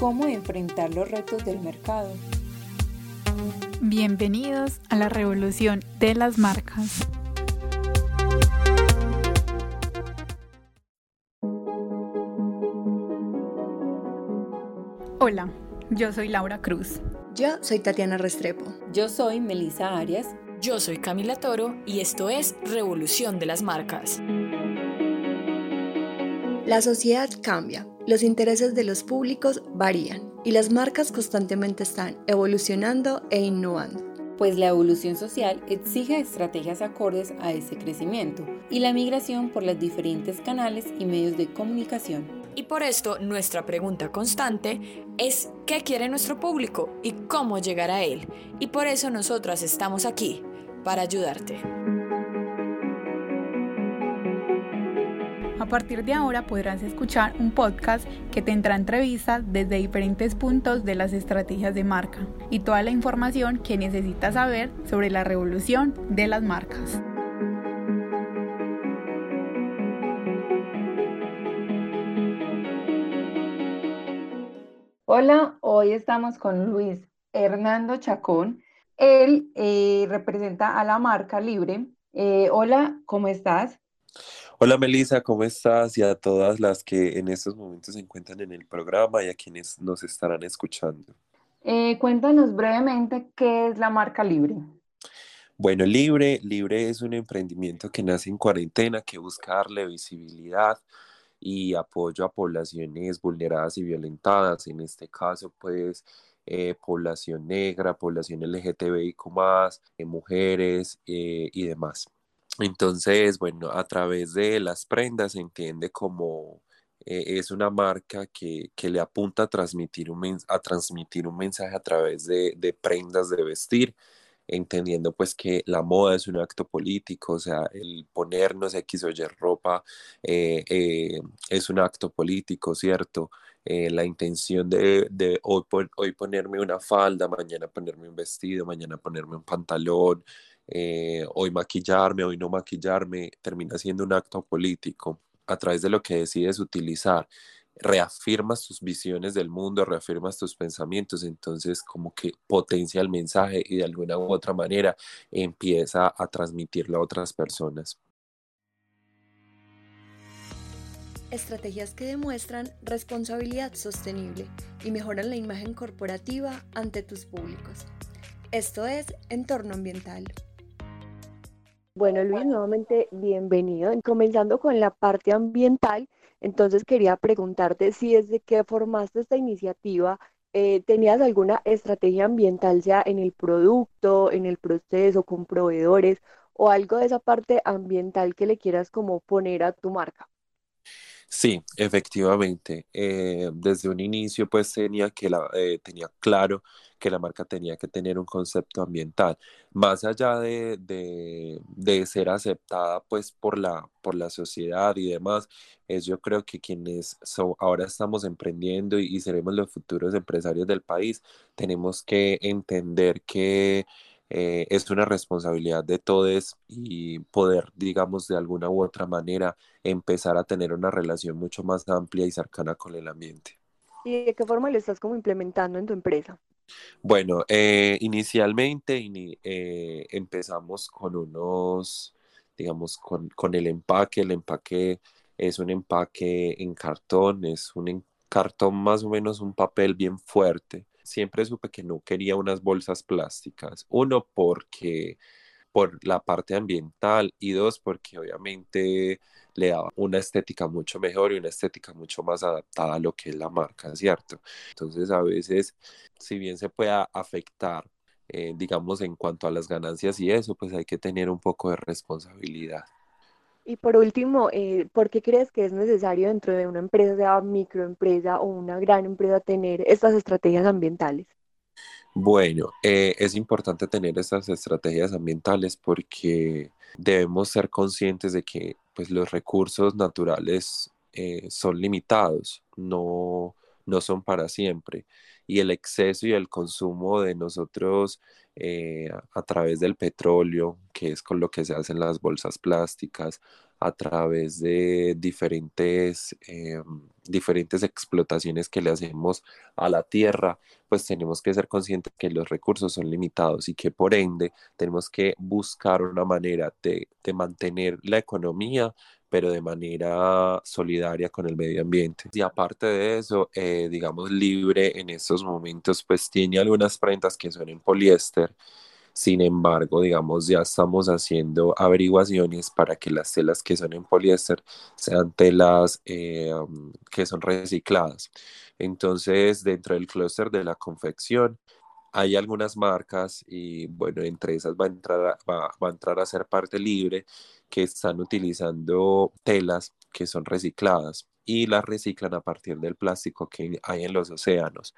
cómo enfrentar los retos del mercado. Bienvenidos a la revolución de las marcas. Hola, yo soy Laura Cruz. Yo soy Tatiana Restrepo. Yo soy Melisa Arias. Yo soy Camila Toro y esto es Revolución de las Marcas. La sociedad cambia, los intereses de los públicos varían y las marcas constantemente están evolucionando e innovando. Pues la evolución social exige estrategias acordes a ese crecimiento y la migración por los diferentes canales y medios de comunicación. Y por esto nuestra pregunta constante es ¿qué quiere nuestro público y cómo llegar a él? Y por eso nosotras estamos aquí, para ayudarte. Partir de ahora podrás escuchar un podcast que tendrá entrevistas desde diferentes puntos de las estrategias de marca y toda la información que necesitas saber sobre la revolución de las marcas. Hola, hoy estamos con Luis Hernando Chacón, él eh, representa a la marca Libre. Eh, hola, ¿cómo estás? Hola Melissa, ¿cómo estás? Y a todas las que en estos momentos se encuentran en el programa y a quienes nos estarán escuchando. Eh, cuéntanos brevemente qué es la marca Libre. Bueno, Libre, Libre es un emprendimiento que nace en cuarentena, que busca darle visibilidad y apoyo a poblaciones vulneradas y violentadas. En este caso, pues eh, población negra, población LGTBIQ más, eh, mujeres eh, y demás. Entonces, bueno, a través de las prendas se entiende como es una marca que, le apunta a transmitir, un, a transmitir un mensaje a través de, de prendas de vestir entendiendo pues que la moda es un acto político, o sea, el ponernos X o Y ropa es un acto político, ¿cierto? Eh, la intención de, hoy, ponerme una falda, mañana ponerme un vestido, mañana ponerme un pantalón, eh, hoy maquillarme, hoy no maquillarme, termina siendo un acto político a través de lo que decides utilizar. Reafirmas tus visiones del mundo, reafirmas tus pensamientos, entonces como que potencia el mensaje y de alguna u otra manera empieza a transmitirlo a otras personas. estrategias que demuestran responsabilidad sostenible y mejoran la imagen corporativa ante tus públicos. Esto es Entorno Ambiental. Bueno, Luis, nuevamente bienvenido. Comenzando con la parte ambiental, entonces quería preguntarte si desde que formaste esta iniciativa eh, tenías alguna estrategia ambiental, sea en el producto, en el proceso, con proveedores o algo de esa parte ambiental que le quieras como poner a tu marca. Sí, efectivamente. Eh, desde un inicio, pues tenía que la, eh, tenía claro que la marca tenía que tener un concepto ambiental, más allá de, de, ser aceptada, pues por la, por la sociedad y demás. Es yo creo que quienes ahora estamos emprendiendo y, y seremos los futuros empresarios del país, tenemos que entender que eh, es una responsabilidad de todos y poder, digamos, de alguna u otra manera empezar a tener una relación mucho más amplia y cercana con el ambiente. ¿Y de qué forma lo estás como implementando en tu empresa? Bueno, eh, inicialmente eh, empezamos con unos, digamos, con, con, el empaque. El empaque es un empaque en cartón, es un cartón más o menos un papel bien fuerte siempre supe que no quería unas bolsas plásticas. Uno, porque por la parte ambiental y dos, porque obviamente le daba una estética mucho mejor y una estética mucho más adaptada a lo que es la marca, ¿cierto? Entonces a veces, si bien se pueda afectar, eh, digamos, en cuanto a las ganancias y eso, pues hay que tener un poco de responsabilidad. Y por último, eh, ¿por qué crees que es necesario dentro de una empresa, sea microempresa o una gran empresa, tener estas estrategias ambientales? Bueno, eh, es importante tener estas estrategias ambientales porque debemos ser conscientes de que pues, los recursos naturales eh, son limitados, no, no son para siempre. Y el exceso y el consumo de nosotros eh, a través del petróleo, que es con lo que se hacen las bolsas plásticas, a través de diferentes, eh, diferentes explotaciones que le hacemos a la tierra, pues tenemos que ser conscientes que los recursos son limitados y que por ende tenemos que buscar una manera de, de mantener la economía pero de manera solidaria con el medio ambiente. Y aparte de eso, eh, digamos, libre en estos momentos, pues tiene algunas prendas que son en poliéster, sin embargo, digamos, ya estamos haciendo averiguaciones para que las telas que son en poliéster sean telas eh, que son recicladas. Entonces, dentro del clúster de la confección, hay algunas marcas y bueno, entre esas va a entrar va a entrar a ser parte libre que están utilizando telas que son recicladas y las reciclan a partir del plástico que hay en los océanos.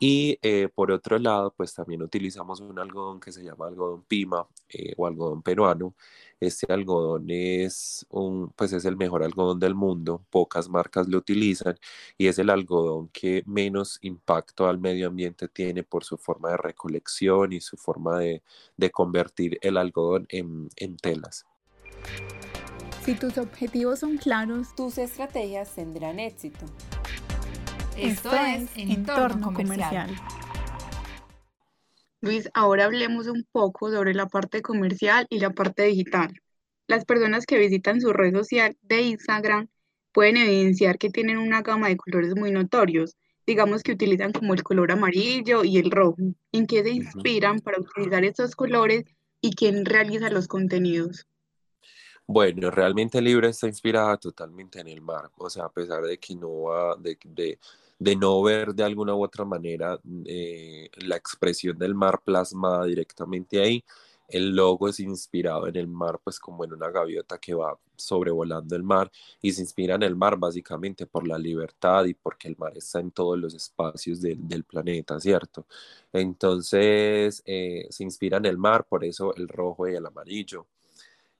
Y eh, por otro lado, pues también utilizamos un algodón que se llama algodón pima eh, o algodón peruano. Este algodón es, un, pues es el mejor algodón del mundo, pocas marcas lo utilizan y es el algodón que menos impacto al medio ambiente tiene por su forma de recolección y su forma de, de convertir el algodón en, en telas. Si tus objetivos son claros, tus estrategias tendrán éxito. Esto, es Entorno, comercial. Luis, ahora hablemos un poco sobre la parte comercial y la parte digital. Las personas que visitan su red social de Instagram pueden evidenciar que tienen una gama de colores muy notorios. Digamos que utilizan como el color amarillo y el rojo. ¿En qué se inspiran para utilizar estos colores y quién realiza los contenidos? Bueno, realmente Libre está inspirada totalmente en el mar, o sea, a pesar de que no va, de, de, no ver de alguna u otra manera eh, la expresión del mar plasmada directamente ahí, el logo es inspirado en el mar, pues como en una gaviota que va sobrevolando el mar y se inspira en el mar básicamente por la libertad y porque el mar está en todos los espacios del planeta, ¿cierto? Entonces eh, se inspira en el mar, por eso el rojo y el amarillo.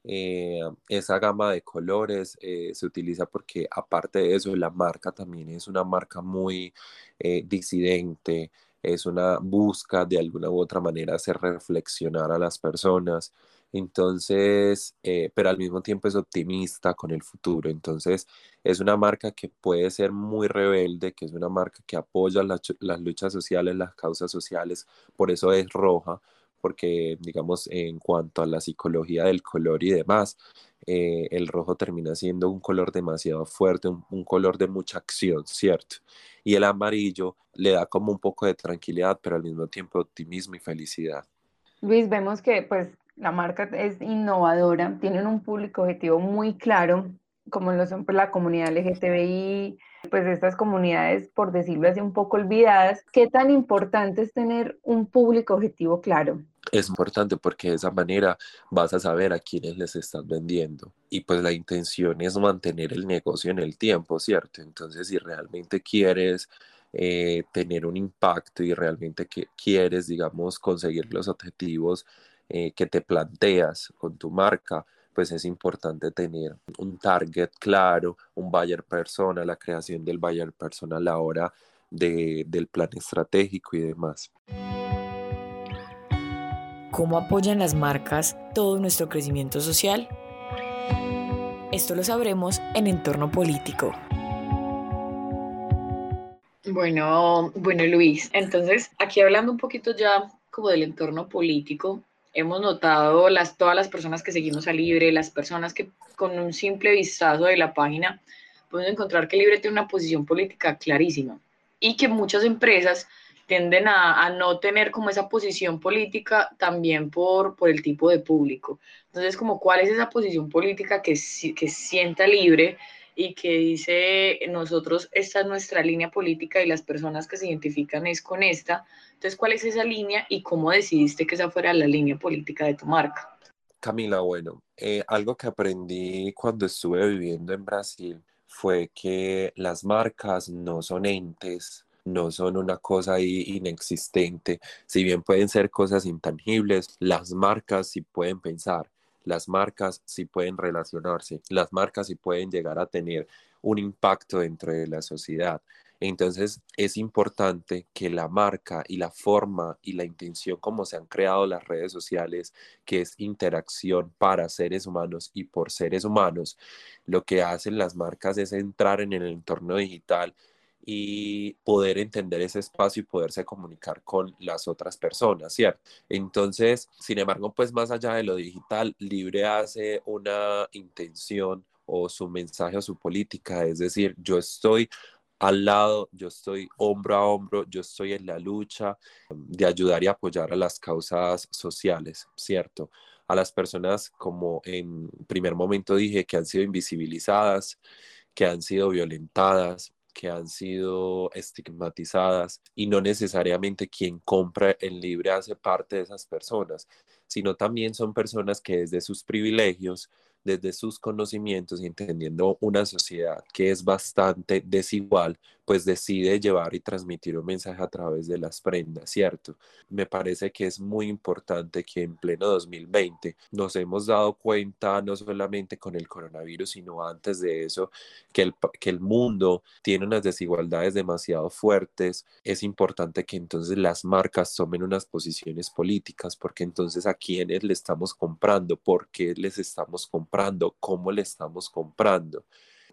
Eh, esa gama de colores eh, se utiliza porque aparte de eso la marca también es una marca muy eh, disidente, es una busca de alguna u otra manera hacer reflexionar a las personas. Entonces, pero al mismo tiempo es optimista con el futuro. Entonces, es una marca que puede ser muy rebelde, que es una marca que apoya las luchas sociales, las causas sociales, por eso es roja, porque digamos en cuanto a la psicología del color y demás, eh, el rojo termina siendo un color demasiado fuerte, un, color de mucha acción, ¿cierto? Y el amarillo le da como un poco de tranquilidad, pero al mismo tiempo optimismo y felicidad. Luis, vemos que pues la marca es innovadora, tienen un público objetivo muy claro, como lo son pues, la comunidad LGTBI, pues estas comunidades, por decirlo así, un poco olvidadas. ¿Qué tan importante es tener un público objetivo claro? Es importante porque de esa manera vas a saber a quiénes les estás vendiendo. Y pues la intención es mantener el negocio en el tiempo, ¿cierto? Entonces, si realmente quieres eh, tener un impacto y realmente que quieres, digamos, conseguir los objetivos eh, que te planteas con tu marca, pues es importante tener un target claro, un buyer persona, la creación del buyer persona a la hora de, del plan estratégico y demás cómo apoyan las marcas todo nuestro crecimiento social? Esto lo sabremos en Entorno Político. Bueno, bueno Luis, entonces aquí hablando un poquito ya como del entorno político, hemos notado las, todas las personas que seguimos a Libre, las personas que con un simple vistazo de la página podemos encontrar que Libre tiene una posición política clarísima y que muchas empresas tienden a, no tener como esa posición política también por, por el tipo de público. Entonces, como cuál es esa posición política que, que sienta libre y que dice nosotros, esta es nuestra línea política y las personas que se identifican es con esta. Entonces, ¿cuál es esa línea y cómo decidiste que esa fuera la línea política de tu marca? Camila, bueno, eh, algo que aprendí cuando estuve viviendo en Brasil fue que las marcas no son entes no son una cosa inexistente. Si bien pueden ser cosas intangibles, las marcas sí pueden pensar. las marcas sí pueden relacionarse, las marcas sí pueden llegar a tener un impacto dentro de la sociedad. Entonces es importante que la marca y la forma y la intención como se han creado las redes sociales, que es interacción para seres humanos y por seres humanos, lo que hacen las marcas es entrar en el entorno digital y poder entender ese espacio y poderse comunicar con las otras personas, ¿cierto? Entonces, sin embargo, pues más allá de lo digital, Libre hace una intención o su mensaje o su política, es decir, yo estoy al lado, yo estoy hombro a hombro, yo estoy en la lucha de ayudar y apoyar a las causas sociales, ¿cierto? A las personas, como en primer momento dije, que han sido invisibilizadas, que han sido violentadas, que han sido estigmatizadas y no necesariamente quien compra el libre hace parte de esas personas, sino también son personas que desde sus privilegios desde sus conocimientos y entendiendo una sociedad que es bastante desigual, pues decide llevar y transmitir un mensaje a través de las prendas, ¿cierto? Me parece que es muy importante que en pleno 2020 nos hemos dado cuenta, no solamente con el coronavirus, sino antes de eso, que el, que el mundo tiene unas desigualdades demasiado fuertes. Es importante que entonces las marcas tomen unas posiciones políticas, porque entonces a quienes le estamos comprando, por qué les estamos comprando comprando, cómo le estamos comprando.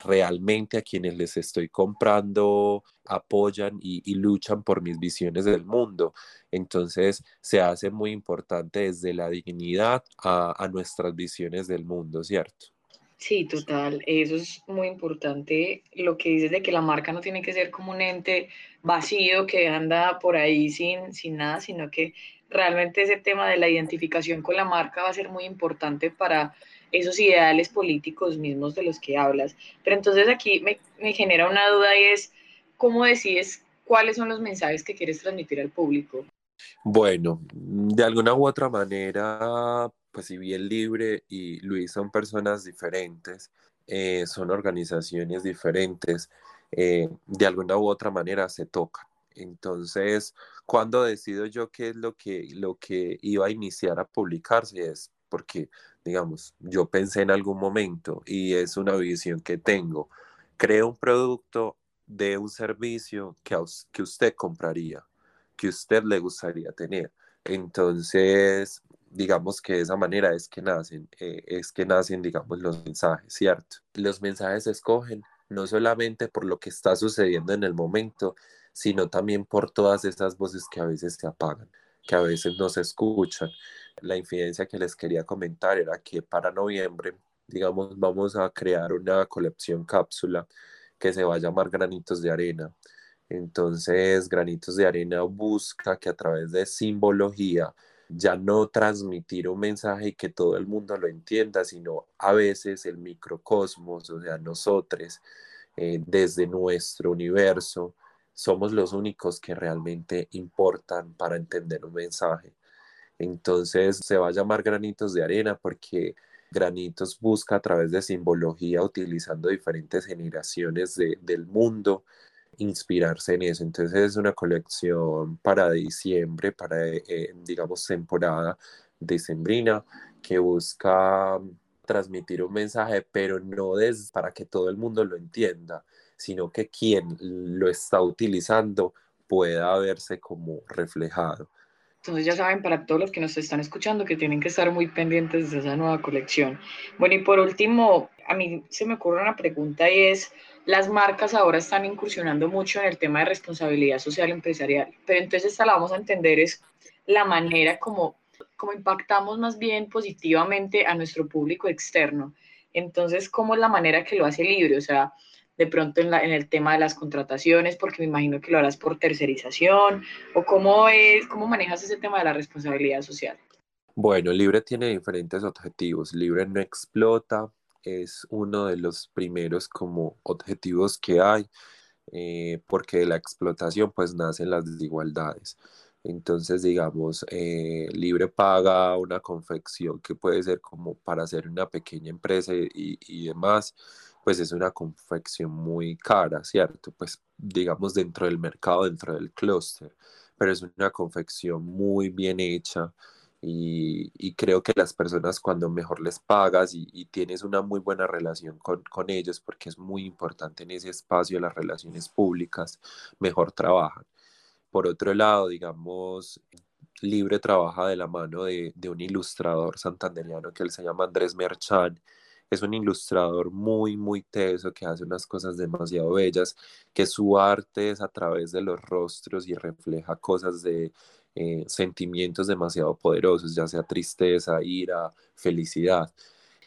Realmente a quienes les estoy comprando apoyan y, luchan por mis visiones del mundo. Entonces se hace muy importante desde la dignidad a, a nuestras visiones del mundo, ¿cierto? Sí, total. Eso es muy importante. Lo que dices de que la marca no tiene que ser como un ente vacío que anda por ahí sin, sin nada, sino que realmente ese tema de la identificación con la marca va a ser muy importante para esos ideales políticos mismos de los que hablas. Pero entonces aquí me, me genera una duda y es, ¿cómo decides cuáles son los mensajes que quieres transmitir al público? Bueno, de alguna u otra manera, pues si bien Libre y Luis son personas diferentes, eh, son organizaciones diferentes, eh, de alguna u otra manera se tocan. Entonces, cuando decido yo qué es lo que, lo que iba a iniciar a publicarse, es porque digamos, yo pensé en algún momento y es una visión que tengo, creo un producto de un servicio que, que usted compraría, que usted le gustaría tener. Entonces, digamos que de esa manera es que nacen, eh, es que nacen, digamos, los mensajes, ¿cierto? Los mensajes se escogen no solamente por lo que está sucediendo en el momento, sino también por todas esas voces que a veces se apagan, que a veces no se escuchan, la infidencia que les quería comentar era que para noviembre, digamos, vamos a crear una colección cápsula que se va a llamar Granitos de Arena. Entonces, Granitos de Arena busca que a través de simbología ya no transmitir un mensaje y que todo el mundo lo entienda, sino a veces el microcosmos, o sea, nosotros, eh, desde nuestro universo, somos los únicos que realmente importan para entender un mensaje. Entonces se va a llamar granitos de arena porque Granitos busca a través de simbología, utilizando diferentes generaciones del mundo, inspirarse en eso. Entonces es una colección para diciembre, para, eh, digamos, temporada decembrina, que busca transmitir un mensaje, pero no es para que todo el mundo lo entienda, sino que quien lo está utilizando pueda verse como reflejado. Entonces ya saben para todos los que nos están escuchando que tienen que estar muy pendientes de esa nueva colección. Bueno, y por último, a mí se me ocurre una pregunta y es, las marcas ahora están incursionando mucho en el tema de responsabilidad social empresarial, pero entonces esta la vamos a entender es la manera como, como impactamos más bien positivamente a nuestro público externo. Entonces, ¿cómo es la manera que lo hace libre? O sea, de pronto en, el tema de las contrataciones, porque me imagino que lo harás por tercerización, o cómo, es, cómo manejas ese tema de la responsabilidad social. Bueno, Libre tiene diferentes objetivos. Libre no explota, es uno de los primeros como objetivos que hay, eh, porque de la explotación pues nacen las desigualdades. Entonces, digamos, eh, Libre paga una confección que puede ser como para hacer una pequeña empresa y, y demás, pues es una confección muy cara, ¿cierto? Pues digamos dentro del mercado, dentro del clúster, pero es una confección muy bien hecha Y, creo que las personas cuando mejor les pagas y, tienes una muy buena relación con, con, ellos, porque es muy importante en ese espacio las relaciones públicas, mejor trabajan. Por otro lado, digamos, Libre trabaja de la mano de, de un ilustrador santanderiano que él se llama Andrés Merchan es un ilustrador muy, muy teso que hace unas cosas demasiado bellas, que su arte es a través de los rostros y refleja cosas de eh, sentimientos demasiado poderosos, ya sea tristeza, ira, felicidad.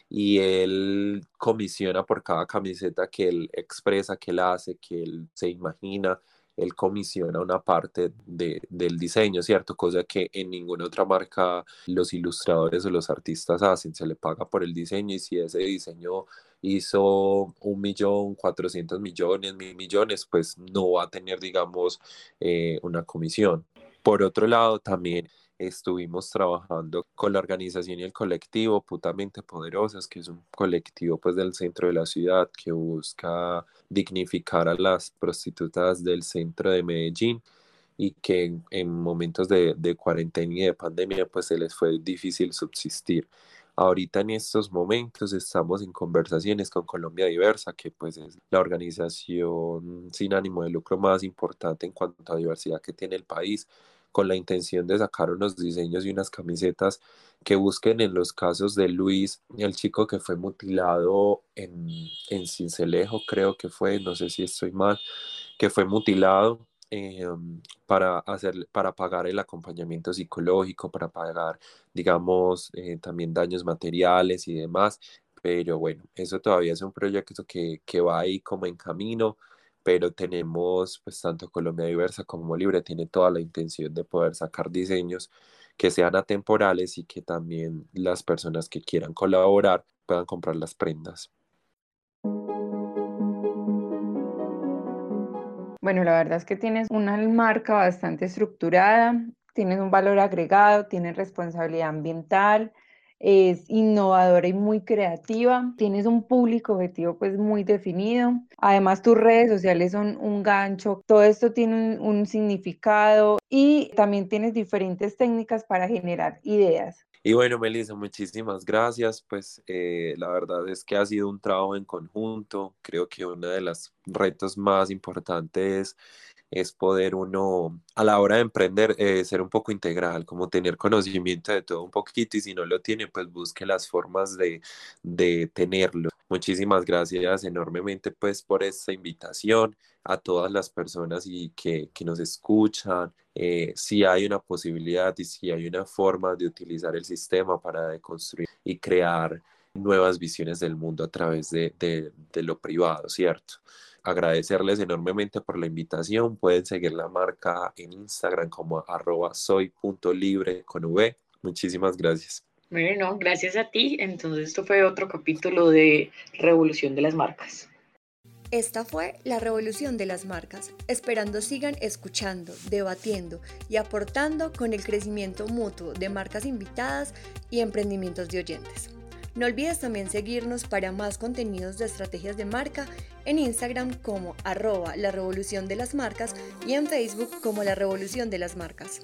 Y él comisiona por cada camiseta que él expresa, que él hace, que él se imagina, él comisiona una parte de, del diseño, ¿cierto? Cosa que en ninguna otra marca los ilustradores o los artistas hacen, se le paga por el diseño y si ese diseño hizo un millón, cuatrocientos millones, mil millones, pues no va a tener, digamos, eh, una comisión. Por otro lado, también estuvimos trabajando con la organización y el colectivo Putamente Poderosas, que es un colectivo pues del centro de la ciudad que busca dignificar a las prostitutas del centro de Medellín y que en, momentos de, de, cuarentena y de pandemia pues se les fue difícil subsistir. Ahorita en estos momentos estamos en conversaciones con Colombia Diversa, que pues es la organización sin ánimo de lucro más importante en cuanto a diversidad que tiene el país con la intención de sacar unos diseños y unas camisetas que busquen en los casos de Luis, el chico que fue mutilado en, en Cincelejo, creo que fue, no sé si estoy mal, que fue mutilado em, para, hacer, para pagar el acompañamiento psicológico, para pagar, digamos, eh, también daños materiales y demás. Pero bueno, eso todavía es un proyecto que, que va ahí como en camino pero tenemos, pues tanto Colombia Diversa como Libre tiene toda la intención de poder sacar diseños que sean atemporales y que también las personas que quieran colaborar puedan comprar las prendas. Bueno, la verdad es que tienes una marca bastante estructurada, tienes un valor agregado, tienes responsabilidad ambiental, es innovadora y muy creativa, tienes un público objetivo pues muy definido, además tus redes sociales son un gancho, todo esto tiene un, significado y también tienes diferentes técnicas para generar ideas. Y bueno, Melissa, muchísimas gracias. Pues eh, la verdad es que ha sido un trabajo en conjunto. Creo que uno de los retos más importantes es poder uno a la hora de emprender eh, ser un poco integral, como tener conocimiento de todo un poquito y si no lo tiene, pues busque las formas de, de tenerlo. Muchísimas gracias enormemente pues por esta invitación a todas las personas y que, que nos escuchan. Eh, si hay una posibilidad y si hay una forma de utilizar el sistema para deconstruir y crear nuevas visiones del mundo a través de, de, de lo privado, ¿cierto? Agradecerles enormemente por la invitación. Pueden seguir la marca en Instagram como arroba soy.libre con V. Muchísimas gracias. Bueno, gracias a ti. Entonces esto fue otro capítulo de Revolución de las Marcas. Esta fue la revolución de las marcas, esperando sigan escuchando, debatiendo y aportando con el crecimiento mutuo de marcas invitadas y emprendimientos de oyentes. No olvides también seguirnos para más contenidos de estrategias de marca en Instagram como arroba la revolución de las marcas y en Facebook como la revolución de las marcas.